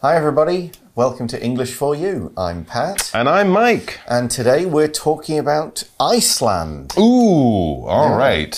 Hi, everybody. Welcome to English for You. I'm Pat. And I'm Mike. And today we're talking about Iceland. Ooh, all right.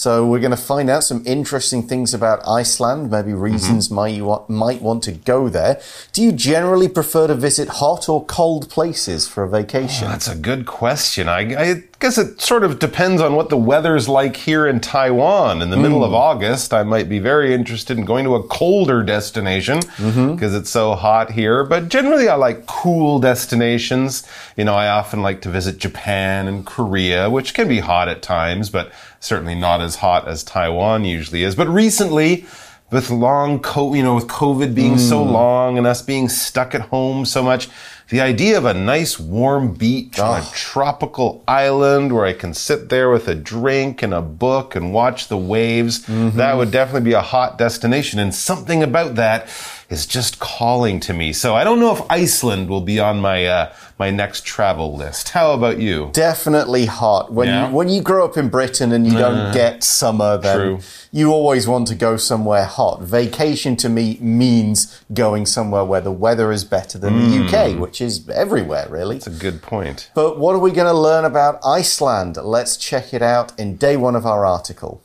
So we're going to find out some interesting things about Iceland, maybe reasons Mm-hmm. why you wa- might want to go there. Do you generally prefer to visit hot or cold places for a vacation? That's a good question. I, I guess it sort of depends on what the weather's like here in Taiwan. In the middle of August, I might be very interested in going to a colder destination because it's so hot here. But generally, I like cool destinations. You know, I often like to visit Japan and Korea, which can be hot at times, but certainly not as hot as Taiwan usually is. But recently, with long co you know with covid being so mm. long and us being stuck at home so much the idea of a nice warm beach on a tropical island where i can sit there with a drink and a book and watch the waves mm-hmm. that would definitely be a hot destination. And something about that is just calling to me so i don't know if iceland will be on my uh, my next travel list how about you Definitely hot. When Yeah. you when you grow up in Britain and you don't get summer, then True. you always want to go somewhere hot. Vacation to me means going somewhere where the weather is better than the UK, which is everywhere really. that's a good point But what are we going to learn about Iceland? Let's check it out in day one of our article.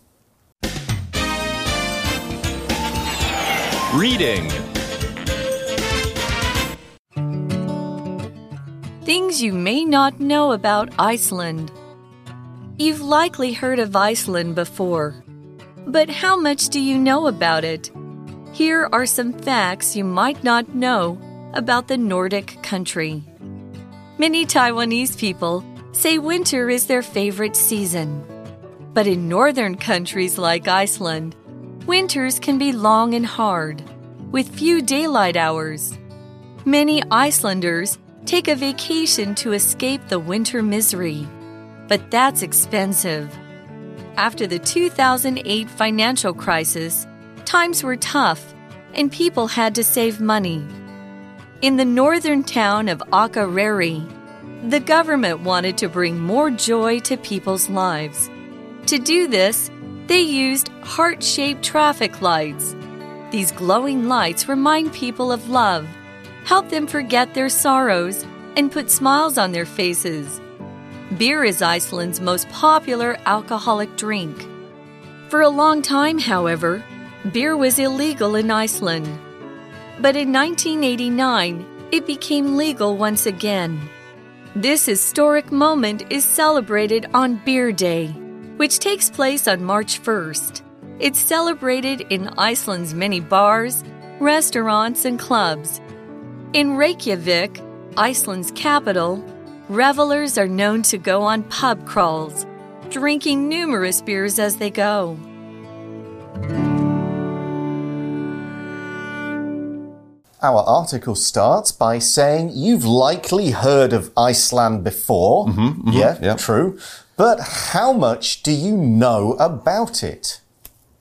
Reading. Things you may not know about Iceland. You've likely heard of Iceland before, but how much do you know about it? Here are some facts you might not know about the Nordic country. Many Taiwanese people say winter is their favorite season. But in northern countries like Iceland, winters can be long and hard, with few daylight hours. Many Icelanders take a vacation to escape the winter misery, but that's expensive. After the 2008 financial crisis, times were tough and people had to save money. In the northern town of Akureyri, the government wanted to bring more joy to people's lives. To do this, they used heart shaped traffic lights. These glowing lights remind people of love, help them forget their sorrows, and put smiles on their faces. Beer is Iceland's most popular alcoholic drink. For a long time, however, beer was illegal in Iceland. But in 1989, it became legal once again. This historic moment is celebrated on Beer Day, which takes place on March 1st. It's celebrated in Iceland's many bars, restaurants, and clubs. In Reykjavik, Iceland's capital, revelers are known to go on pub crawls, drinking numerous beers as they go. Our article starts by saying you've likely heard of Iceland before. Mm-hmm, mm-hmm, yeah, yeah. true. But how much do you know about it?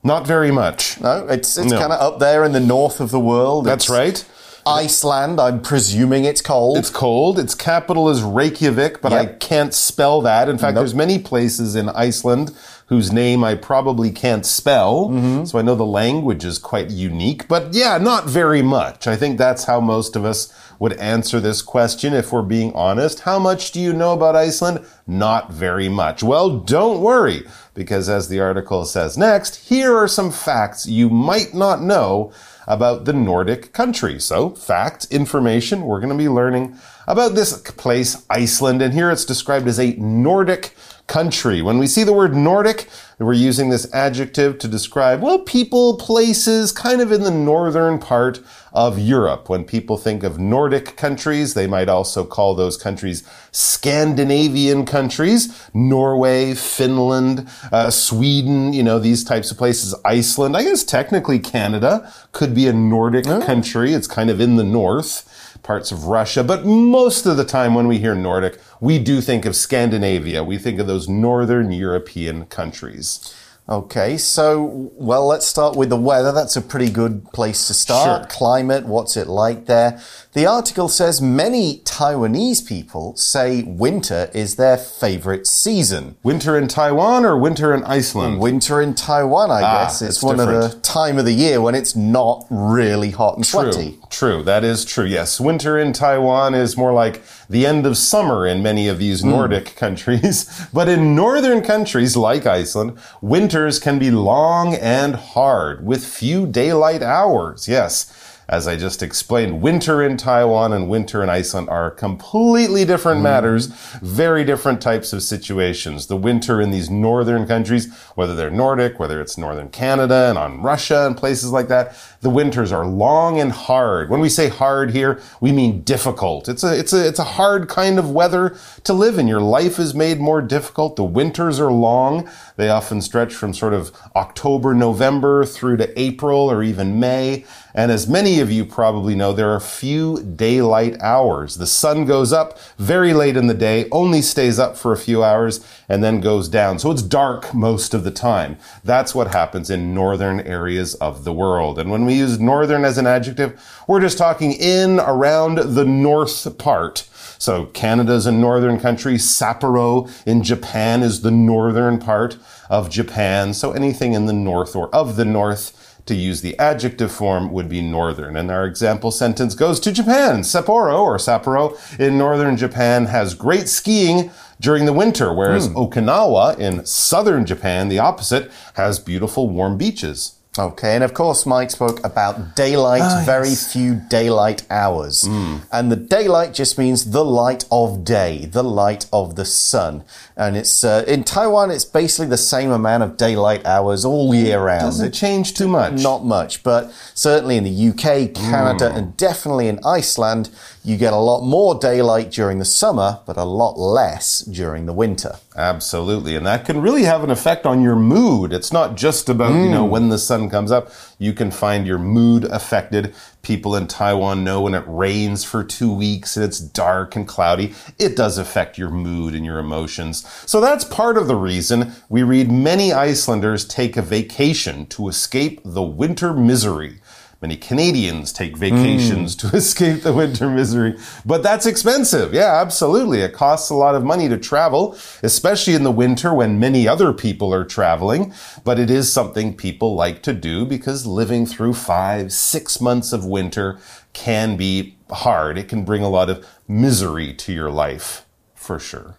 not very much No, it's it's No. kind of up there in the north of the world. that's It's right Iceland. I'm presuming it's cold. It's cold. Its capital is Reykjavik, but I can't spell that. In fact, Nope. there's many places in Iceland whose name I probably can't spell. Mm-hmm. So I know the language is quite unique, but yeah, not very much. I think that's how most of us would answer this question if we're being honest. How much do you know about Iceland? Not very much. Well, don't worry, because as the article says next, here are some facts you might not know about the Nordic country. So, fact, information, we're going to be learning about this place, Iceland, and here it's described as a Nordic country. When we see the word Nordic, we're using this adjective to describe, well, people, places kind of in the northern part of Europe. When people think of Nordic countries, they might also call those countries Scandinavian countries, Norway, Finland, uh, Sweden, you know, these types of places, Iceland. I guess technically Canada could be a Nordic country. It's kind of in the north parts of Russia. But most of the time when we hear Nordic, we do think of Scandinavia. We think of those northern European countries. Okay, so, well, let's start with the weather. That's a pretty good place to start. Sure. Climate, what's it like there? The article says many Taiwanese people say winter is their favorite season. Winter in Taiwan or winter in Iceland? Winter in Taiwan, I Ah, guess. It's it's one of the time of the year when it's not really hot and True, sweaty. true. That is true. Yes, winter in Taiwan is more like the end of summer in many of these Nordic countries. But in northern countries like Iceland, winters can be long and hard with few daylight hours. Yes. As I just explained, winter in Taiwan and winter in Iceland are completely different mm-hmm. matters, very different types of situations. The winter in these northern countries, whether they're Nordic, whether it's northern Canada and on Russia and places like that, the winters are long and hard. When we say hard here, we mean difficult. It's a, it's a, it's a hard kind of weather to live in. Your life is made more difficult. The winters are long. They often stretch from sort of October, November through to April or even May. And as many of you probably know, there are few daylight hours. The sun goes up very late in the day, only stays up for a few hours, and then goes down. So it's dark most of the time. That's what happens in northern areas of the world. And when we use northern as an adjective, we're just talking in, around the north part. So Canada's a northern country. Sapporo in Japan is the northern part of Japan. So anything in the north or of the north to use the adjective form would be northern. And our example sentence goes to Japan. Sapporo or Sapporo in northern Japan has great skiing during the winter, whereas hmm. Okinawa in southern Japan, the opposite, has beautiful warm beaches. Okay, and of course, Mike spoke about daylight, Ah, very few daylight hours. Hmm. And the daylight just means the light of day, the light of the sun. And it's uh, in Taiwan, it's basically the same amount of daylight hours all year round. Doesn't change too much. Not much, but certainly in the UK, Canada, Hmm. and definitely in Iceland, you get a lot more daylight during the summer, but a lot less during the winter. Absolutely. And that can really have an effect on your mood. It's not just about, you know, mm. when the sun comes up. You can find your mood affected. People in Taiwan know when it rains for two weeks and it's dark and cloudy. It does affect your mood and your emotions. So that's part of the reason we read many Icelanders take a vacation to escape the winter misery. Many Canadians take vacations hmm. to escape the winter misery, but that's expensive. Yeah, absolutely. It costs a lot of money to travel, especially in the winter when many other people are traveling. But it is something people like to do because living through five, six months of winter can be hard. It can bring a lot of misery to your life, for sure.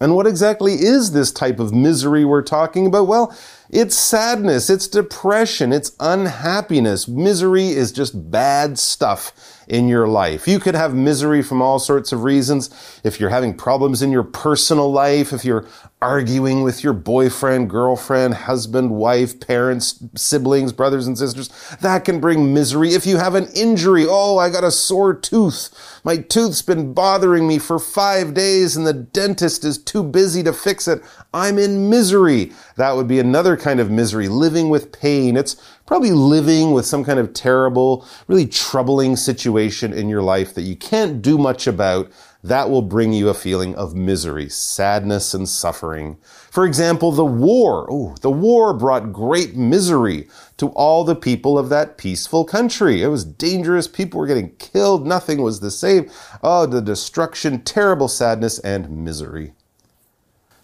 And what exactly is this type of misery we're talking about? Well, it's sadness, it's depression, it's unhappiness. Misery is just bad stuff in your life. You could have misery from all sorts of reasons. If you're having problems in your personal life, if you're arguing with your boyfriend, girlfriend, husband, wife, parents, siblings, brothers and sisters, that can bring misery. If you have an injury, oh, I got a sore tooth. My tooth's been bothering me for five days and the dentist is too busy to fix it. I'm in misery. That would be another kind of misery, living with pain. It's probably living with some kind of terrible, really troubling situation in your life that you can't do much about. That will bring you a feeling of misery, sadness, and suffering. For example, the war. Oh, the war brought great misery to all the people of that peaceful country. It was dangerous. People were getting killed. Nothing was the same. Oh, the destruction, terrible sadness, and misery.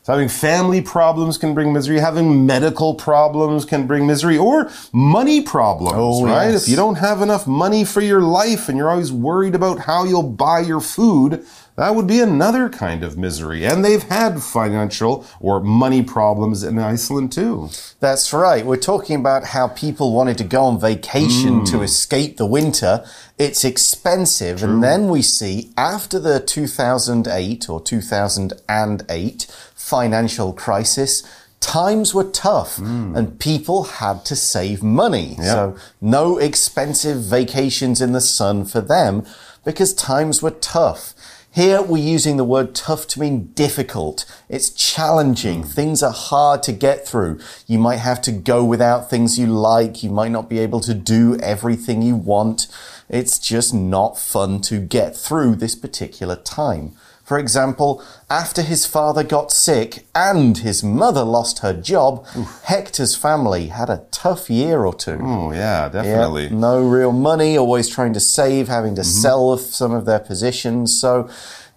So having family problems can bring misery. Having medical problems can bring misery or money problems, Oh, right? yes. If you don't have enough money for your life and you're always worried about how you'll buy your food, that would be another kind of misery. And they've had financial or money problems in Iceland too. That's right. We're talking about how people wanted to go on vacation to mm. escape the winter. It's expensive. And then we see after the 2008 or 2008 financial crisis, times were tough hmm. and people had to save money. So no expensive vacations in the sun for them because times were tough. Here we're using the word tough to mean difficult. It's challenging. Hmm. Things are hard to get through. You might have to go without things you like. You might not be able to do everything you want. It's just not fun to get through this particular time. For example, after his father got sick and his mother lost her job, Hector's family had a tough year or two. Oh, yeah, Yeah, definitely. no real money, always trying to save, having to mm-hmm. sell some of their positions. So,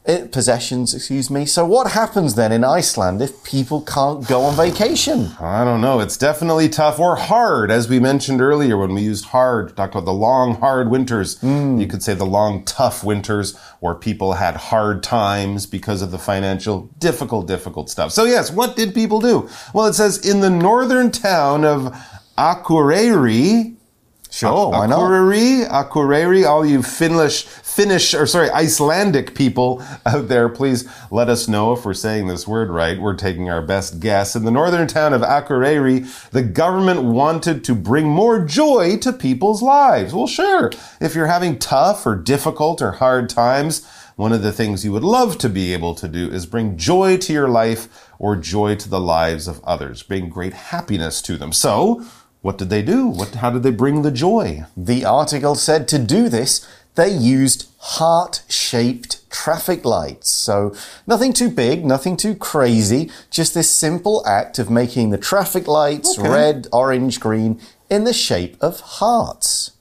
Eh, possessions, excuse me. So, what happens then in Iceland if people can't go on vacation? I don't know. It's definitely tough or hard, as we mentioned earlier when we used hard, talked about the long, hard winters. Hmm. You could say the long, tough winters where people had hard times because of the financial, difficult, difficult stuff. So, yes, what did people do? Well, it says in the northern town of Akureyri, Sure, oh, why not? Akureyri, Akureyri, all you Finnish, Finnish, or sorry, Icelandic people out there, please let us know if we're saying this word right. We're taking our best guess. In the northern town of Akureyri, the government wanted to bring more joy to people's lives. Well, sure. If you're having tough or difficult or hard times, one of the things you would love to be able to do is bring joy to your life or joy to the lives of others, bring great happiness to them. So, what did they do? What, how did they bring the joy? The article said to do this, they used heart shaped traffic lights. So, nothing too big, nothing too crazy, just this simple act of making the traffic lights Okay. red, orange, green in the shape of hearts.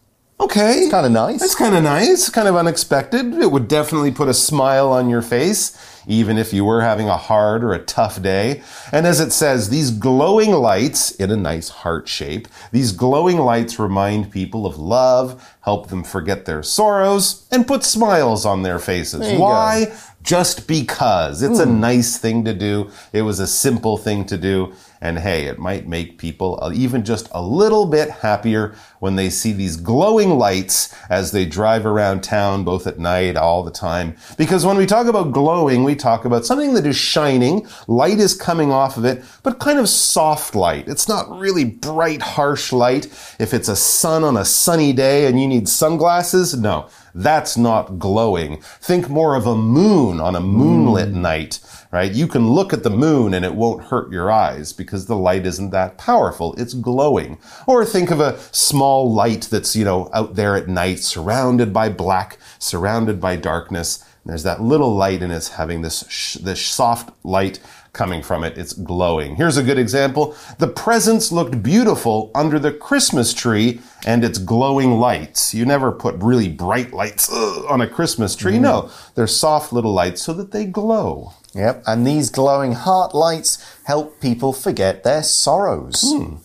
Okay. It's Kind of nice. It's kind of nice, kind of unexpected. It would definitely put a smile on your face, even if you were having a hard or a tough day. And as it says, these glowing lights in a nice heart shape, these glowing lights remind people of love, help them forget their sorrows, and put smiles on their faces. Why? Just because. It's a hmm. nice thing to do. It was a simple thing to do. And hey, it might make people even just a little bit happier when they see these glowing lights as they drive around town, both at night, all the time. Because when we talk about glowing, we talk about something that is shining, light is coming off of it, but kind of soft light. It's not really bright, harsh light. If it's a sun on a sunny day and you need sunglasses, no. That's not glowing. Think more of a moon on a moonlit hmm. night, right? You can look at the moon and it won't hurt your eyes because the light isn't that powerful. It's glowing. Or think of a small light that's, you know, out there at night, surrounded by black, surrounded by darkness. There's that little light and it's having this, sh- this soft light coming from it. It's glowing. Here's a good example. The presents looked beautiful under the Christmas tree and its glowing lights. You never put really bright lights ugh, on a Christmas tree. No, mm-hmm. they're soft little lights so that they glow. Yep, and these glowing heart lights help people forget their sorrows. Hmm.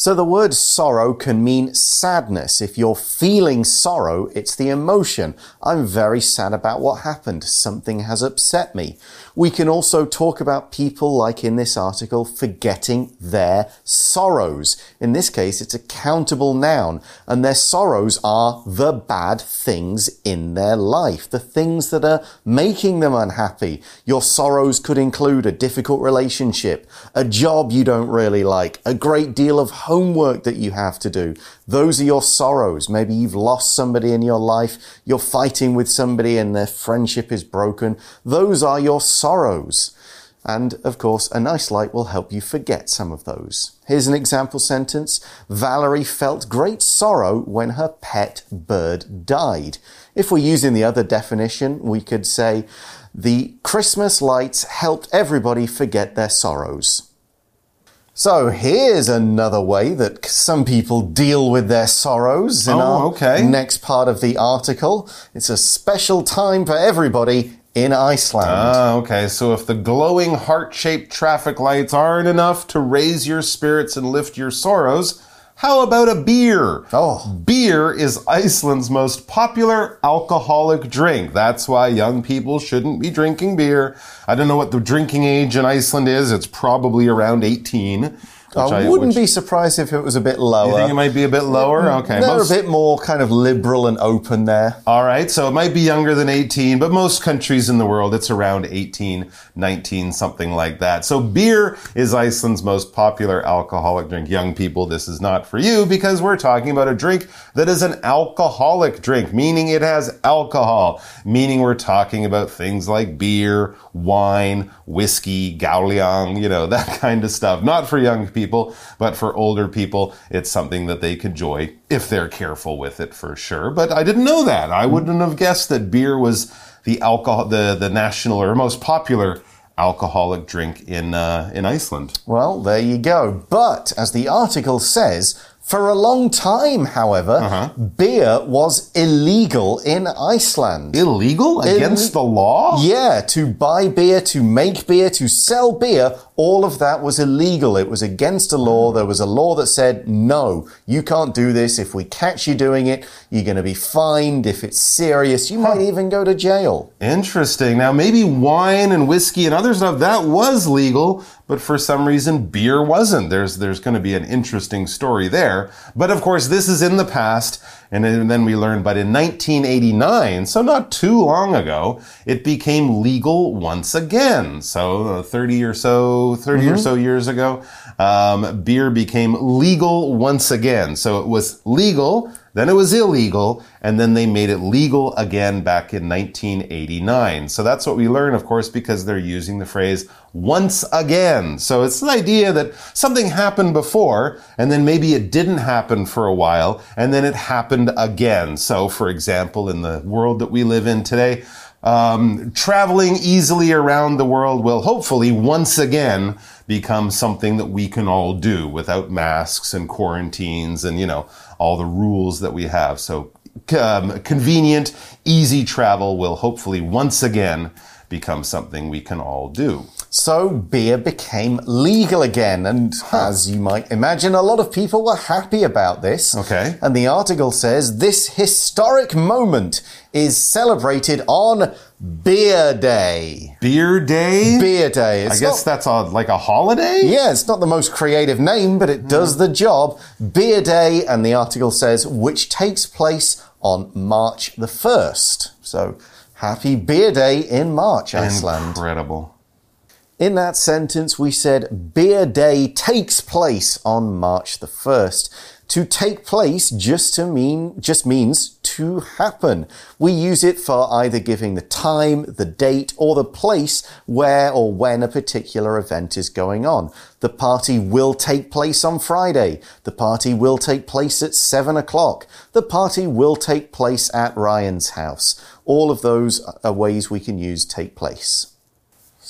So the word sorrow can mean sadness. If you're feeling sorrow, it's the emotion. I'm very sad about what happened. Something has upset me. We can also talk about people, like in this article, forgetting their sorrows. In this case, it's a countable noun, and their sorrows are the bad things in their life, the things that are making them unhappy. Your sorrows could include a difficult relationship, a job you don't really like, a great deal of homework that you have to do. Those are your sorrows. Maybe you've lost somebody in your life, you're fighting with somebody and their friendship is broken. Those are your sorrows. And of course, a nice light will help you forget some of those. Here's an example sentence. Valerie felt great sorrow when her pet bird died. If we're using the other definition, we could say the Christmas lights helped everybody forget their sorrows. So here's another way that some people deal with their sorrows in Oh, our okay. next part of the article. It's a special time for everybody in Iceland. Ah, okay. So if the glowing heart shaped traffic lights aren't enough to raise your spirits and lift your sorrows, how about a beer? Oh. Beer is Iceland's most popular alcoholic drink. That's why young people shouldn't be drinking beer. I don't know what the drinking age in Iceland is. It's probably around 18. Which I wouldn't which- be surprised if it was a bit lower. You think it might be a bit lower? Okay. They're most- a bit more kind of liberal and open there. All right, so it might be younger than 18, but most countries in the world, it's around 18, 19, something like that. So beer is Iceland's most popular alcoholic drink. Young people, this is not for you because we're talking about a drink that is an alcoholic drink, meaning it has alcohol, meaning we're talking about things like beer, wine, whiskey, gaoliang, you know, that kind of stuff. Not for young people. People, but for older people, it's something that they can enjoy if they're careful with it for sure. But I didn't know that. I wouldn't have guessed that beer was the alcohol, the, the national or most popular alcoholic drink in, uh, in Iceland. Well, there you go. But as the article says, for a long time, however, Uh-huh. beer was illegal in Iceland. Illegal? Against the law? Yeah, to buy beer, to make beer, to sell beer, all of that was illegal. It was against the law. There was a law that said, no, you can't do this. If we catch you doing it, you're going to be fined. If it's serious, you might even go to jail. Interesting. Now, maybe wine and whiskey and other stuff that was legal, but for some reason beer wasn't. There's there's going to be an interesting story there. But of course, this is in the past, and then we learned. But in 1989, so not too long ago, it became legal once again. So uh, 30 or so, 30 or so years ago, um, beer became legal once again. So it was legal. Then it was illegal, and then they made it legal again back in 1989. So that's what we learn, of course, because they're using the phrase once again. So it's the idea that something happened before, and then maybe it didn't happen for a while, and then it happened again. So, for example, in the world that we live in today, um, traveling easily around the world will hopefully once again become something that we can all do without masks and quarantines and, you know, all the rules that we have. So, um, convenient, easy travel will hopefully once again become something we can all do. So beer became legal again. And as you might imagine, a lot of people were happy about this. Okay. And the article says this historic moment is celebrated on Beer Day. Beer Day? Beer Day. I guess not- that's a, like a holiday? Yeah, it's not the most creative name, but it hmm. does the job. Beer Day, and the article says, which takes place on March the 1st. So, happy Beer Day in March, Iceland. Incredible. In that sentence, we said Beer Day takes place on March the 1st. To take place just to mean just means to happen. We use it for either giving the time, the date, or the place where or when a particular event is going on. The party will take place on Friday. The party will take place at seven o'clock. The party will take place at Ryan's house. All of those are ways we can use take place.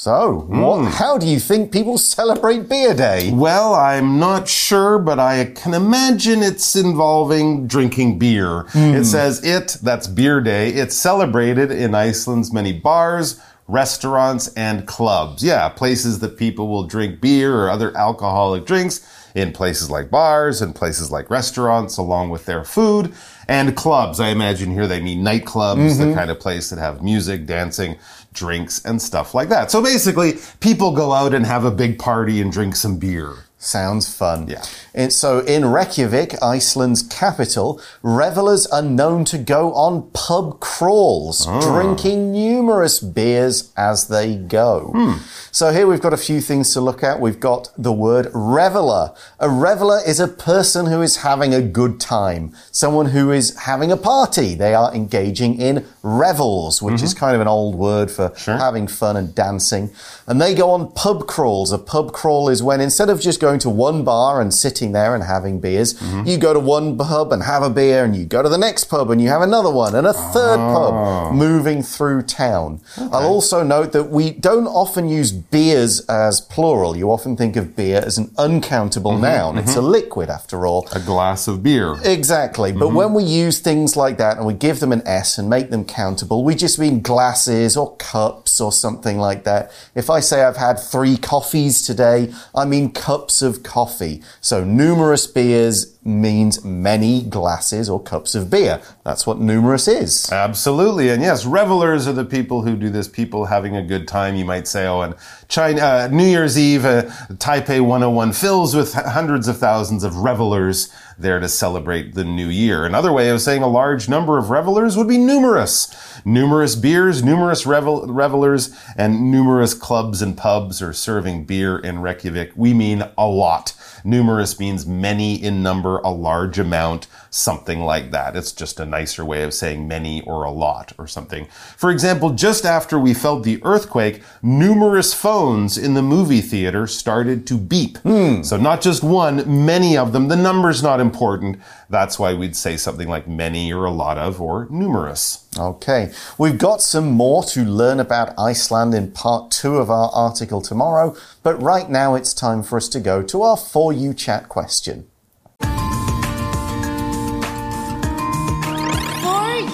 So, what, hmm. how do you think people celebrate Beer Day? Well, I'm not sure, but I can imagine it's involving drinking beer. Hmm. It says it, that's Beer Day. It's celebrated in Iceland's many bars, restaurants, and clubs. Yeah, places that people will drink beer or other alcoholic drinks in places like bars and places like restaurants along with their food and clubs. I imagine here they mean nightclubs, the mm-hmm. kind of place that have music, dancing, drinks, and stuff like that. So basically, people go out and have a big party and drink some beer. Sounds fun. Yeah. And so in Reykjavik, Iceland's capital, revelers are known to go on pub crawls, ah. drinking numerous beers as they go. Hmm. So here we've got a few things to look at. We've got the word reveler. A reveler is a person who is having a good time, someone who is having a party. They are engaging in revels, which is mm-hmm. kind of an old word for having fun and dancing. And they go on pub crawls. A pub crawl is when instead of just going to one bar and sitting there and having beers, you go to one pub and have a beer, and you go to the next pub and you have another one, and a third pub, ah. moving through town. I'll also note that we don't often use beers as plural. You often think of beer as an uncountable mm-hmm, noun. It's a mm-hmm. liquid, after all. A glass of beer. Exactly. But mm-hmm. when we use things like that and we give them an S and make them countable, we just mean glasses or cups or something like that. If I say I've had three coffees today, I mean cups of coffee. So numerous beers means many glasses or cups of beer. That's what numerous is. Absolutely. And yes, revelers are the people who do this, people having a good time. You might say, oh, and China, uh, New Year's Eve, uh, Taipei 101 fills with hundreds of thousands of revelers there to celebrate the new year. Another way of saying a large number of revelers would be numerous. Numerous beers, numerous revel- revelers, and numerous clubs and pubs are serving beer in Reykjavik. We mean a lot. Numerous means many in number number, a large amount, something like that. It's just a nicer way of saying many or a lot or something. For example, just after we felt the earthquake, numerous phones in the movie theater started to beep. Hmm. So not just one, many of them. The number's not important. That's why we'd say something like many or a lot of or numerous. Okay, we've got some more to learn about Iceland in part two of our article tomorrow, but right now it's time for us to go to our For You chat question.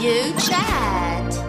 You chat.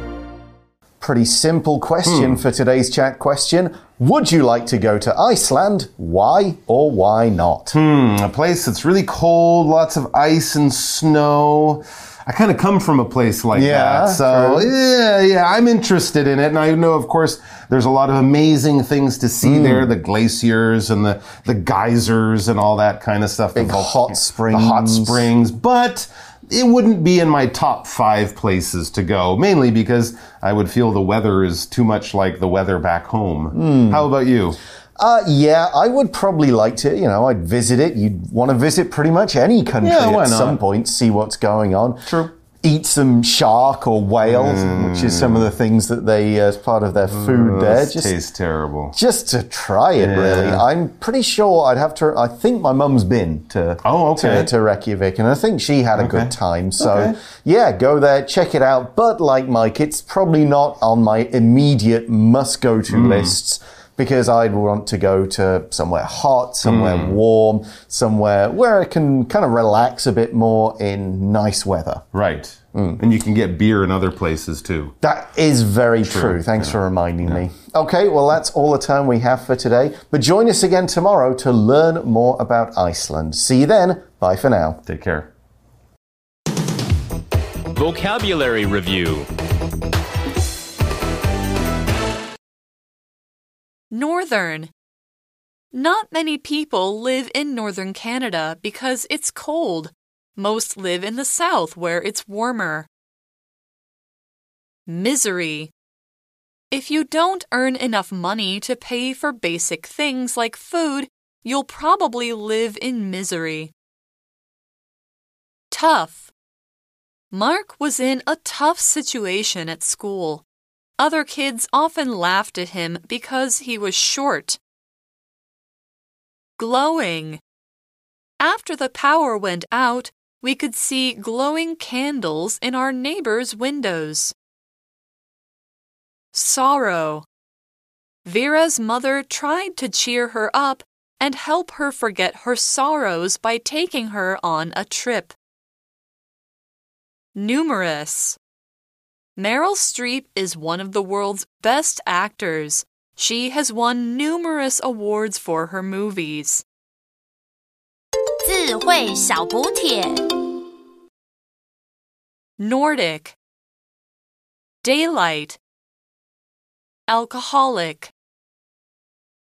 Pretty simple question for today's chat question. Would you like to go to Iceland? Why or why not? Hmm, a place that's really cold, lots of ice and snow. I kind of come from a place like Yeah, that. So, true. yeah, yeah, I'm interested in it. And I know, of course, there's a lot of amazing things to Hmm. see there the glaciers and the, the geysers and all that kind of stuff. Big The hot The hot springs. springs. But it wouldn't be in my top five places to go, mainly because I would feel the weather is too much like the weather back home. Hmm. How about you? Uh, yeah, I would probably like to, you know, I'd visit it. You'd want to visit pretty much any country Yeah, at not? some point, see what's going on. True. Eat some shark or whale, which is some of the things that they, uh, as part of their food there. Just tastes terrible. just to try it, really. I'm pretty sure I'd have to. I think my mum's been to Oh, okay. to, to Reykjavik, and I think she had a good time. So Okay. yeah, go there, check it out. But like Mike, it's probably not on my immediate must go to Hmm. lists. Because I'd want to go to somewhere hot, somewhere Hmm. warm, somewhere where I can kind of relax a bit more in nice weather. Right. Mm. And you can get beer in other places too. That is very true. Thanks for reminding me. Okay, well, that's all the time we have for today. But join us again tomorrow to learn more about Iceland. See you then. Bye for now. Take care. Vocabulary Review Northern. Not many people live in northern Canada because it's cold. Most live in the south where it's warmer. Misery. If you don't earn enough money to pay for basic things like food, you'll probably live in misery. Tough. Mark was in a tough situation at school. Other kids often laughed at him because he was short. Glowing. After the power went out, we could see glowing candles in our neighbors' windows. Sorrow. Vera's mother tried to cheer her up and help her forget her sorrows by taking her on a trip. Numerous. Meryl Streep is one of the world's best actors. She has won numerous awards for her movies. 智慧小补帖。 Nordic. Daylight. Alcoholic.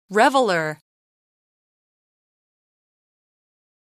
Reveler.